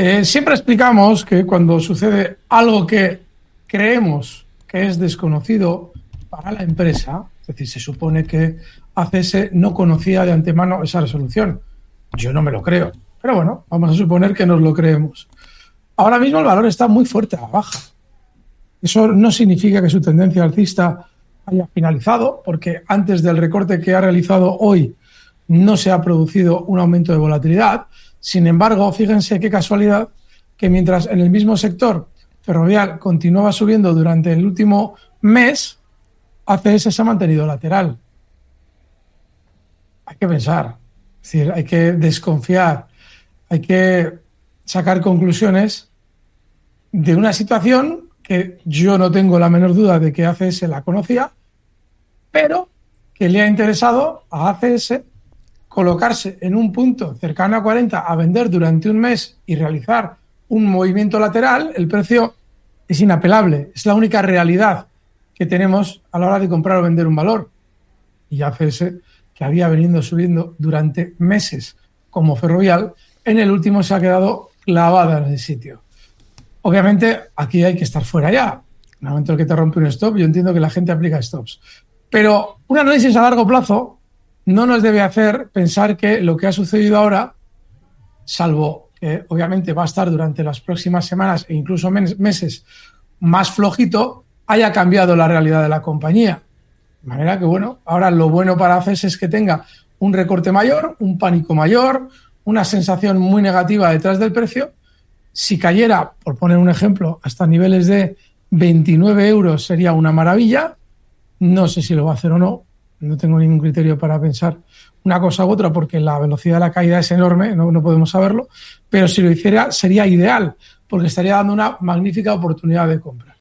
Eh, siempre explicamos que cuando sucede algo que creemos que es desconocido para la empresa, es decir, se supone que ACS no conocía de antemano esa resolución. Yo no me lo creo, pero bueno, vamos a suponer que nos lo creemos. Ahora mismo el valor está muy fuerte a la baja. Eso no significa que su tendencia alcista haya finalizado, porque antes del recorte que ha realizado hoy no se ha producido un aumento de volatilidad. Sin embargo, fíjense qué casualidad que mientras en el mismo sector ferrovial continuaba subiendo durante el último mes, ACS se ha mantenido lateral. Hay que pensar, es decir, hay que desconfiar, hay que sacar conclusiones de una situación que yo no tengo la menor duda de que ACS la conocía, pero que le ha interesado a ACS colocarse en un punto cercano a 40 a vender durante un mes y realizar un movimiento lateral, el precio es inapelable, es la única realidad que tenemos a la hora de comprar o vender un valor. Y ACS, que había venido subiendo durante meses como ferrovial, en el último se ha quedado clavada en el sitio. Obviamente, aquí hay que estar fuera ya. En el momento en que te rompe un stop, yo entiendo que la gente aplica stops. Pero un análisis a largo plazo no nos debe hacer pensar que lo que ha sucedido ahora, salvo que obviamente va a estar durante las próximas semanas e incluso meses más flojito, haya cambiado la realidad de la compañía. De manera que, bueno, ahora lo bueno para ACES es que tenga un recorte mayor, un pánico mayor, una sensación muy negativa detrás del precio. Si cayera, por poner un ejemplo, hasta niveles de 29 euros sería una maravilla. No sé si lo va a hacer o no, no tengo ningún criterio para pensar una cosa u otra porque la velocidad de la caída es enorme, no, no podemos saberlo, pero si lo hiciera sería ideal porque estaría dando una magnífica oportunidad de compra.